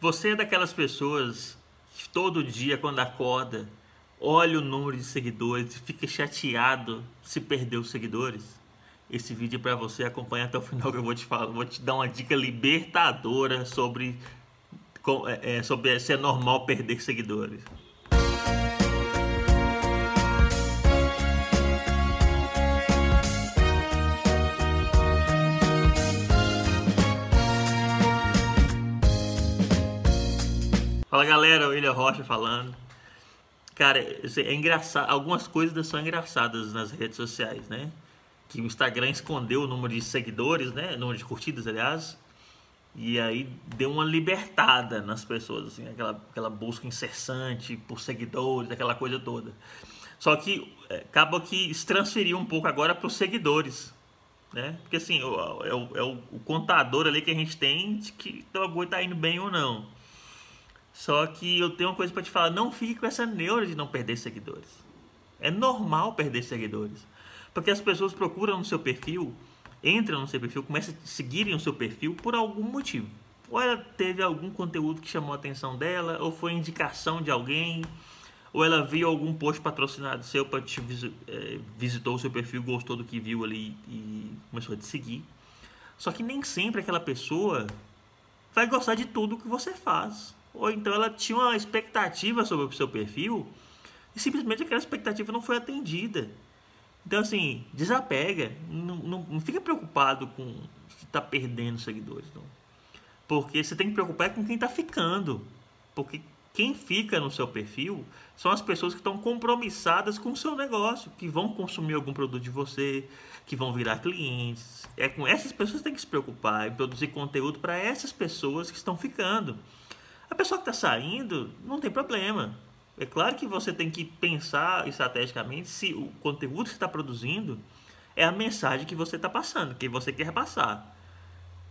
Você é daquelas pessoas que todo dia, quando acorda, olha o número de seguidores e fica chateado se perdeu os seguidores? Esse vídeo é para você acompanhar até o final que eu vou te falar, vou te dar uma dica libertadora sobre, é, é, sobre se é normal perder seguidores. Fala galera, William Rocha falando. Cara, é engraçado, algumas coisas são engraçadas nas redes sociais, né? Que o Instagram escondeu o número de seguidores, né? O número de curtidas, aliás. E aí deu uma libertada nas pessoas, assim, aquela, aquela busca incessante por seguidores, aquela coisa toda. Só que é, acaba que se transferiu um pouco agora para os seguidores, né? Porque assim, é o, é, o, é o contador ali que a gente tem de que o bagulho tá indo bem ou não. Só que eu tenho uma coisa para te falar, não fique com essa neura de não perder seguidores. É normal perder seguidores. Porque as pessoas procuram no seu perfil, entram no seu perfil, começam a seguirem o seu perfil por algum motivo. Ou ela teve algum conteúdo que chamou a atenção dela, ou foi indicação de alguém, ou ela viu algum post patrocinado seu é, visitou o seu perfil, gostou do que viu ali e começou a te seguir. Só que nem sempre aquela pessoa vai gostar de tudo que você faz ou então ela tinha uma expectativa sobre o seu perfil e simplesmente aquela expectativa não foi atendida. Então, assim, desapega, não, não, não fica preocupado com se está perdendo seguidores, não. Porque você tem que preocupar com quem está ficando. Porque quem fica no seu perfil são as pessoas que estão compromissadas com o seu negócio, que vão consumir algum produto de você, que vão virar clientes. É com essas pessoas que tem que se preocupar em produzir conteúdo para essas pessoas que estão ficando. A pessoa que está saindo, não tem problema. É claro que você tem que pensar estrategicamente se o conteúdo que você está produzindo é a mensagem que você está passando, que você quer passar.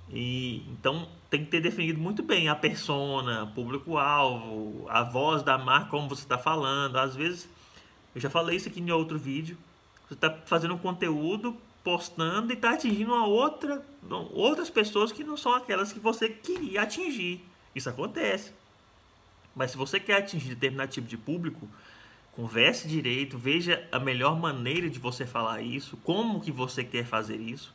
E então tem que ter definido muito bem a persona, público-alvo, a voz da marca, como você está falando. Às vezes, eu já falei isso aqui em outro vídeo. Você está fazendo um conteúdo, postando e está atingindo uma outra, outras pessoas que não são aquelas que você queria atingir. Isso acontece. Mas se você quer atingir determinado tipo de público, converse direito, veja a melhor maneira de você falar isso, como que você quer fazer isso,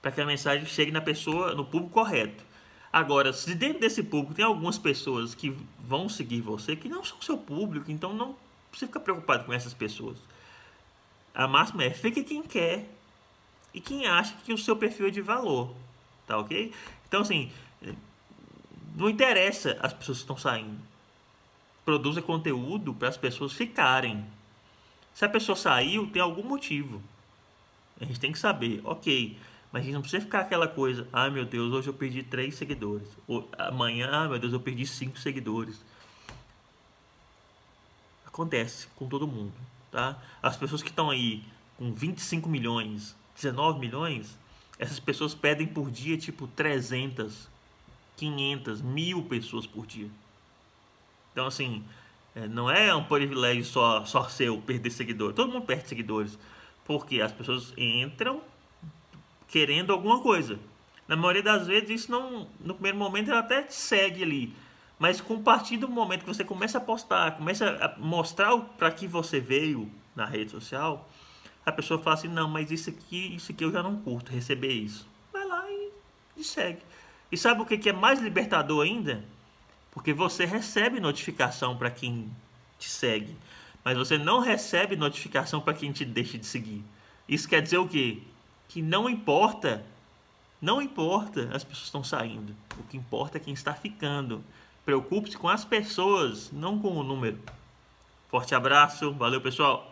para que a mensagem chegue na pessoa, no público correto. Agora, se dentro desse público tem algumas pessoas que vão seguir você, que não são seu público, então não precisa ficar preocupado com essas pessoas. A máxima é fique quem quer e quem acha que o seu perfil é de valor, tá ok? Então, assim, não interessa as pessoas que estão saindo. Produza conteúdo para as pessoas ficarem. Se a pessoa saiu, tem algum motivo. A gente tem que saber, ok, mas a gente não precisa ficar aquela coisa, ah meu Deus, hoje eu perdi três seguidores. Ou, amanhã, ah meu Deus, eu perdi cinco seguidores. Acontece com todo mundo, tá? As pessoas que estão aí com 25 milhões, 19 milhões, essas pessoas pedem por dia tipo 300, 500, mil pessoas por dia. Então, assim, é, não é um privilégio só, só seu perder seguidores. Todo mundo perde seguidores. Porque as pessoas entram querendo alguma coisa. Na maioria das vezes, isso não. No primeiro momento, ela até te segue ali. Mas com partir do momento que você começa a postar, começa a mostrar para que você veio na rede social, a pessoa fala assim: não, mas isso aqui, isso aqui eu já não curto, receber isso. Vai lá e, e segue. E sabe o que é mais libertador ainda? Porque você recebe notificação para quem te segue, mas você não recebe notificação para quem te deixa de seguir. Isso quer dizer o quê? Que não importa, não importa as pessoas estão saindo. O que importa é quem está ficando. Preocupe-se com as pessoas, não com o número. Forte abraço, valeu pessoal.